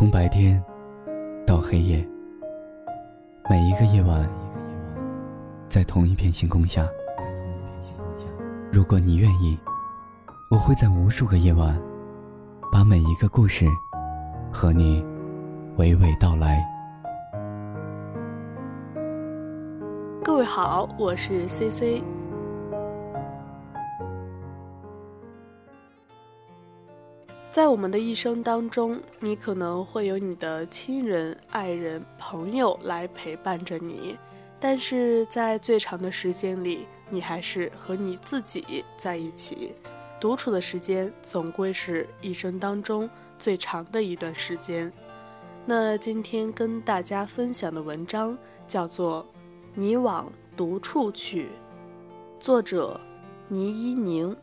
从白天到黑夜，每一个夜晚，在同一片星空下。如果你愿意，我会在无数个夜晚，把每一个故事和你娓娓道来。各位好，我是 C C。在我们的一生当中，你可能会有你的亲人、爱人、朋友来陪伴着你，但是在最长的时间里，你还是和你自己在一起。独处的时间总归是一生当中最长的一段时间。那今天跟大家分享的文章叫做《你往独处去》，作者倪一宁。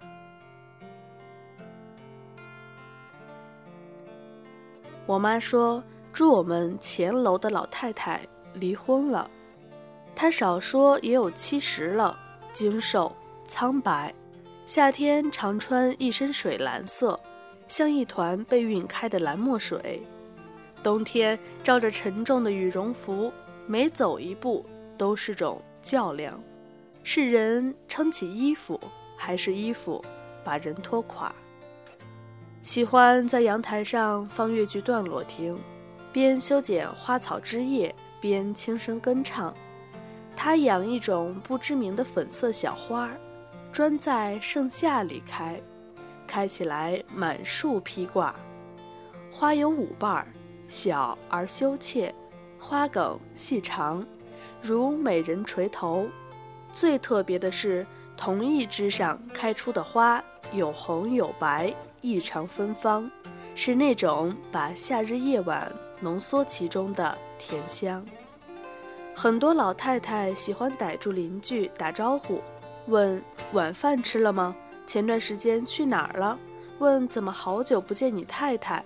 我妈说，住我们前楼的老太太离婚了。她少说也有七十了，精瘦苍白，夏天常穿一身水蓝色，像一团被晕开的蓝墨水；冬天罩着沉重的羽绒服，每走一步都是种较量：是人撑起衣服，还是衣服把人拖垮？喜欢在阳台上放越剧段落听，边修剪花草枝叶边轻声跟唱。他养一种不知名的粉色小花，专在盛夏里开，开起来满树披挂。花有五瓣儿，小而羞怯，花梗细长，如美人垂头。最特别的是，同一枝上开出的花有红有白。异常芬芳，是那种把夏日夜晚浓缩其中的甜香。很多老太太喜欢逮住邻居打招呼，问晚饭吃了吗？前段时间去哪儿了？问怎么好久不见你太太？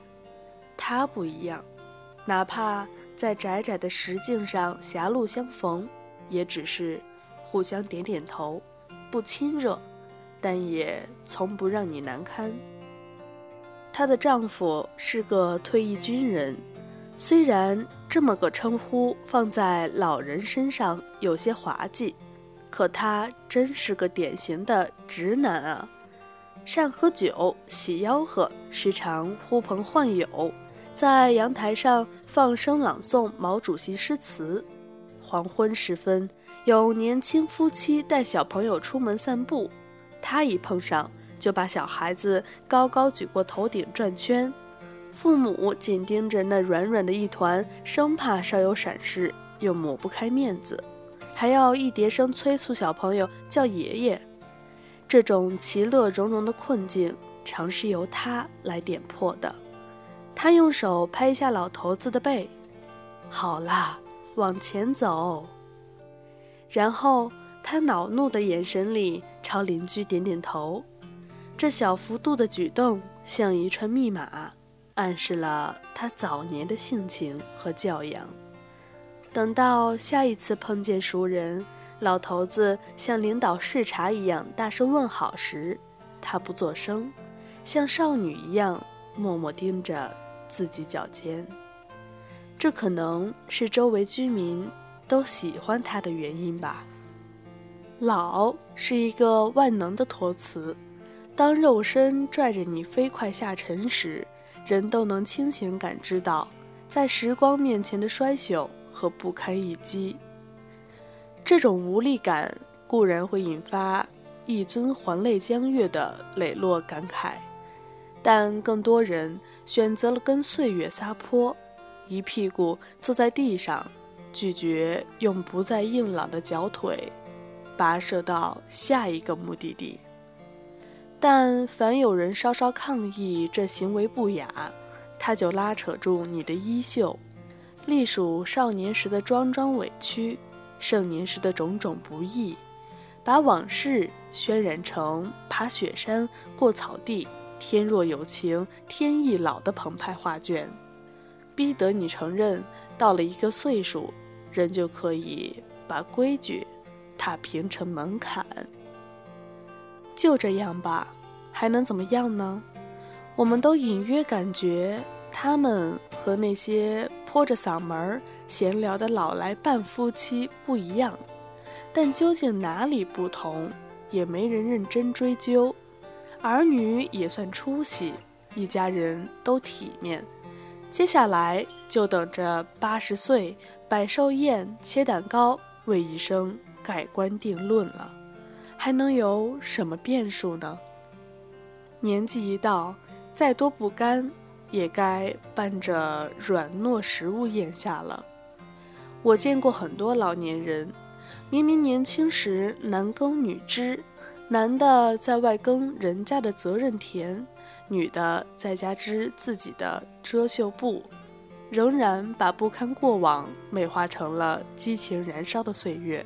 她不一样，哪怕在窄窄的石径上狭路相逢，也只是互相点点头，不亲热，但也从不让你难堪。她的丈夫是个退役军人，虽然这么个称呼放在老人身上有些滑稽，可他真是个典型的直男啊！善喝酒，喜吆喝，时常呼朋唤友，在阳台上放声朗诵毛主席诗词。黄昏时分，有年轻夫妻带小朋友出门散步，他一碰上。就把小孩子高高举过头顶转圈，父母紧盯着那软软的一团，生怕稍有闪失，又抹不开面子，还要一叠声催促小朋友叫爷爷。这种其乐融融的困境，常是由他来点破的。他用手拍一下老头子的背，好啦，往前走。然后他恼怒的眼神里朝邻居点点头。这小幅度的举动像一串密码，暗示了他早年的性情和教养。等到下一次碰见熟人，老头子像领导视察一样大声问好时，他不作声，像少女一样默默盯着自己脚尖。这可能是周围居民都喜欢他的原因吧。老是一个万能的托词。当肉身拽着你飞快下沉时，人都能清醒感知到，在时光面前的衰朽和不堪一击。这种无力感固然会引发一尊还酹江月的磊落感慨，但更多人选择了跟岁月撒泼，一屁股坐在地上，拒绝用不再硬朗的脚腿跋涉到下一个目的地。但凡有人稍稍抗议这行为不雅，他就拉扯住你的衣袖，隶属少年时的桩桩委屈，盛年时的种种不易，把往事渲染成爬雪山、过草地、天若有情天亦老的澎湃画卷，逼得你承认，到了一个岁数，人就可以把规矩踏平成门槛。就这样吧，还能怎么样呢？我们都隐约感觉他们和那些泼着嗓门闲聊的老来伴夫妻不一样，但究竟哪里不同，也没人认真追究。儿女也算出息，一家人都体面。接下来就等着八十岁摆寿宴、切蛋糕，为一生盖棺定论了。还能有什么变数呢？年纪一到，再多不甘。也该伴着软糯食物咽下了。我见过很多老年人，明明年轻时男耕女织，男的在外耕人家的责任田，女的在家织自己的遮羞布，仍然把不堪过往美化成了激情燃烧的岁月。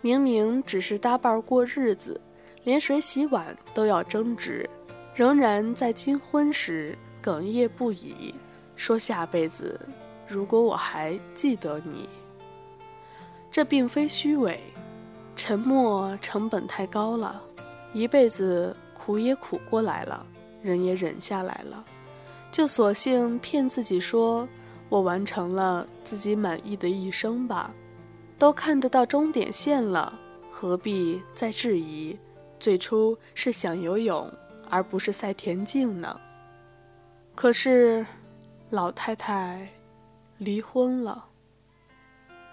明明只是搭伴过日子，连水洗碗都要争执，仍然在金婚时。哽咽不已，说：“下辈子，如果我还记得你，这并非虚伪。沉默成本太高了，一辈子苦也苦过来了，忍也忍下来了，就索性骗自己说，我完成了自己满意的一生吧。都看得到终点线了，何必再质疑？最初是想游泳，而不是赛田径呢？”可是，老太太离婚了，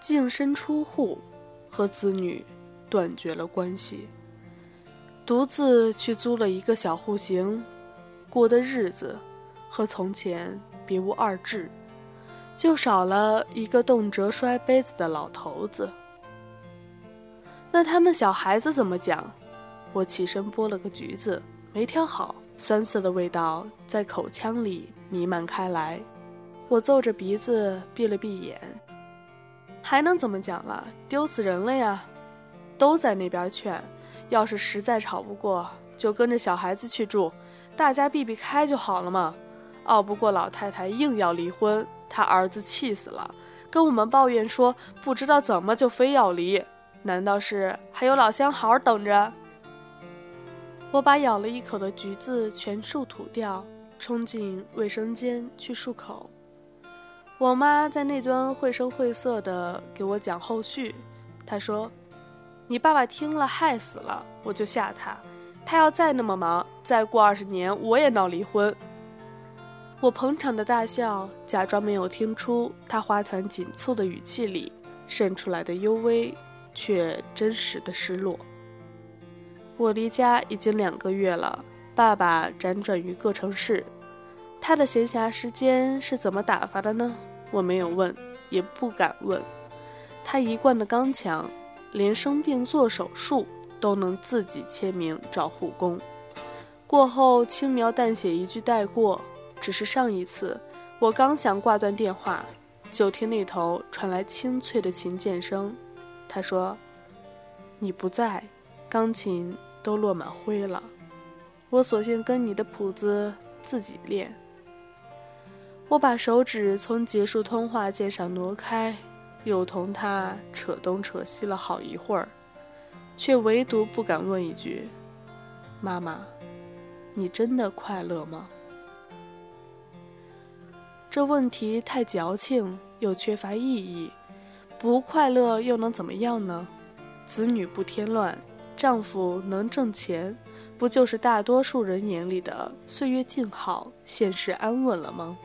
净身出户，和子女断绝了关系，独自去租了一个小户型，过的日子和从前别无二致，就少了一个动辄摔杯子的老头子。那他们小孩子怎么讲？我起身剥了个橘子，没挑好。酸涩的味道在口腔里弥漫开来，我皱着鼻子闭了闭眼。还能怎么讲了？丢死人了呀！都在那边劝，要是实在吵不过，就跟着小孩子去住，大家避避开就好了嘛。拗不过老太太硬要离婚，他儿子气死了，跟我们抱怨说不知道怎么就非要离，难道是还有老相好等着？我把咬了一口的橘子全数吐掉，冲进卫生间去漱口。我妈在那端绘声绘色地给我讲后续。她说：“你爸爸听了害死了，我就吓他，他要再那么忙，再过二十年我也闹离婚。”我捧场的大笑，假装没有听出他花团锦簇的语气里渗出来的幽微，却真实的失落。我离家已经两个月了，爸爸辗转于各城市，他的闲暇时间是怎么打发的呢？我没有问，也不敢问。他一贯的刚强，连生病做手术都能自己签名找护工，过后轻描淡写一句带过。只是上一次，我刚想挂断电话，就听那头传来清脆的琴键声。他说：“你不在，钢琴。”都落满灰了，我索性跟你的谱子自己练。我把手指从结束通话键上挪开，又同他扯东扯西了好一会儿，却唯独不敢问一句：“妈妈，你真的快乐吗？”这问题太矫情，又缺乏意义。不快乐又能怎么样呢？子女不添乱。丈夫能挣钱，不就是大多数人眼里的岁月静好、现实安稳了吗？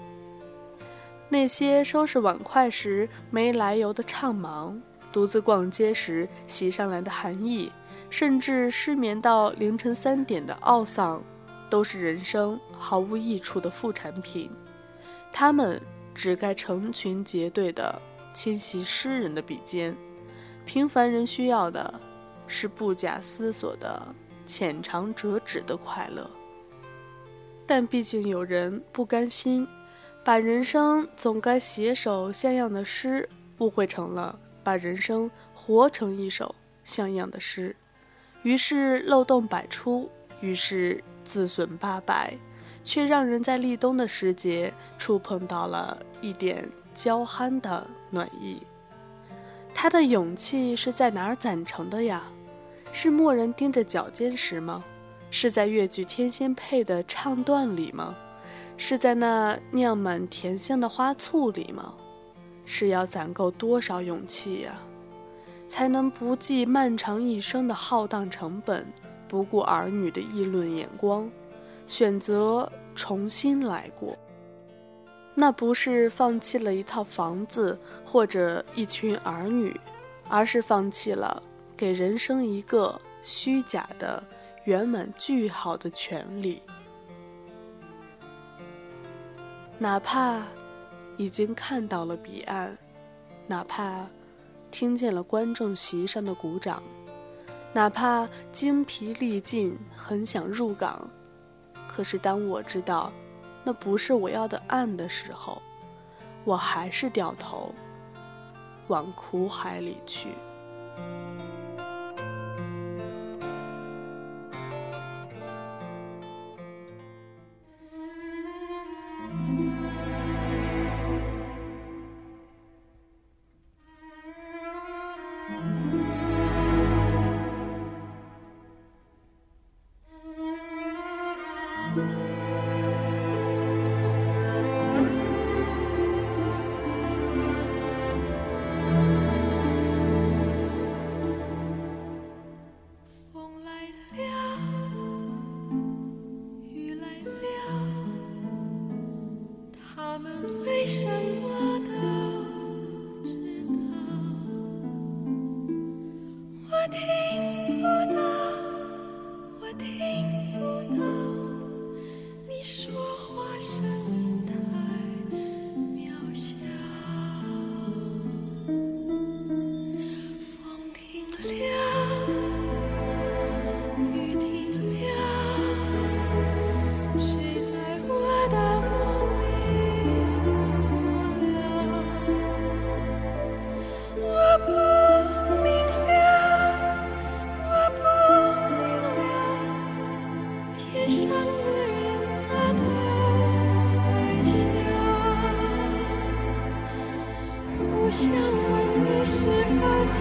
那些收拾碗筷时没来由的怅惘，独自逛街时袭上来的寒意，甚至失眠到凌晨三点的懊丧，都是人生毫无益处的副产品。他们只该成群结队地侵袭诗人的笔尖，平凡人需要的。是不假思索的浅尝辄止的快乐，但毕竟有人不甘心，把人生总该写首像样的诗误会成了把人生活成一首像样的诗，于是漏洞百出，于是自损八百，却让人在立冬的时节触碰到了一点娇憨的暖意。他的勇气是在哪儿攒成的呀？是蓦然盯着脚尖时吗？是在越剧天仙配的唱段里吗？是在那酿满甜香的花簇里吗？是要攒够多少勇气呀，才能不计漫长一生的浩荡成本，不顾儿女的议论眼光，选择重新来过？那不是放弃了一套房子或者一群儿女，而是放弃了给人生一个虚假的圆满句号的权利。哪怕已经看到了彼岸，哪怕听见了观众席上的鼓掌，哪怕精疲力尽，很想入港，可是当我知道那不是我要的岸的时候，我还是掉头往苦海里去。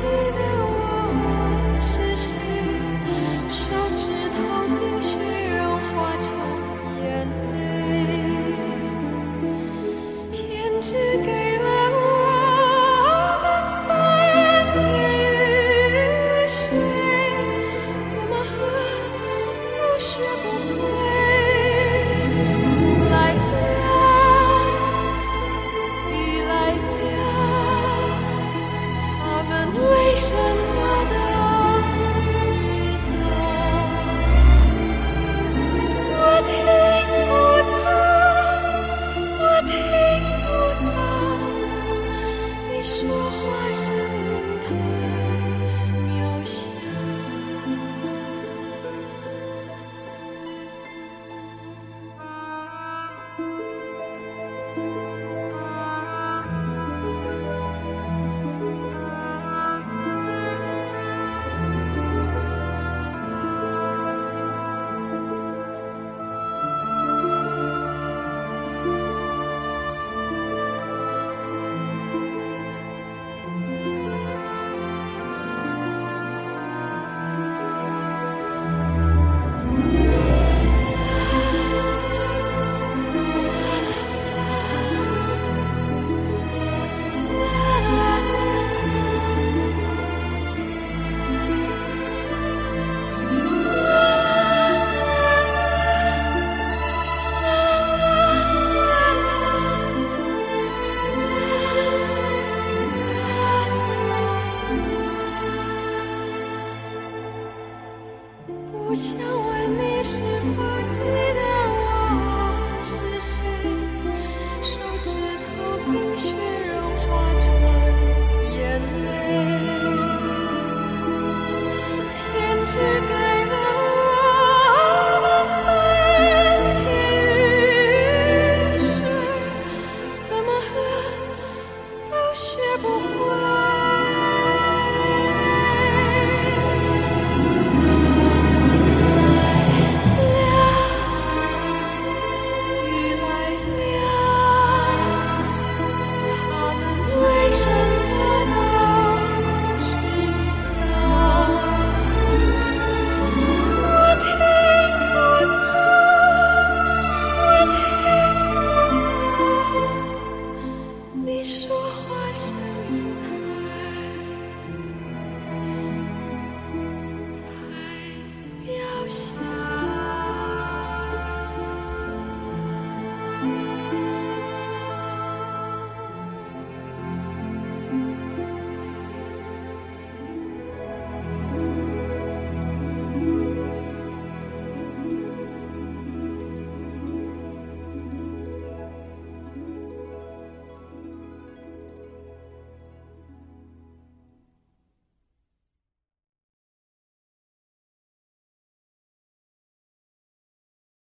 不想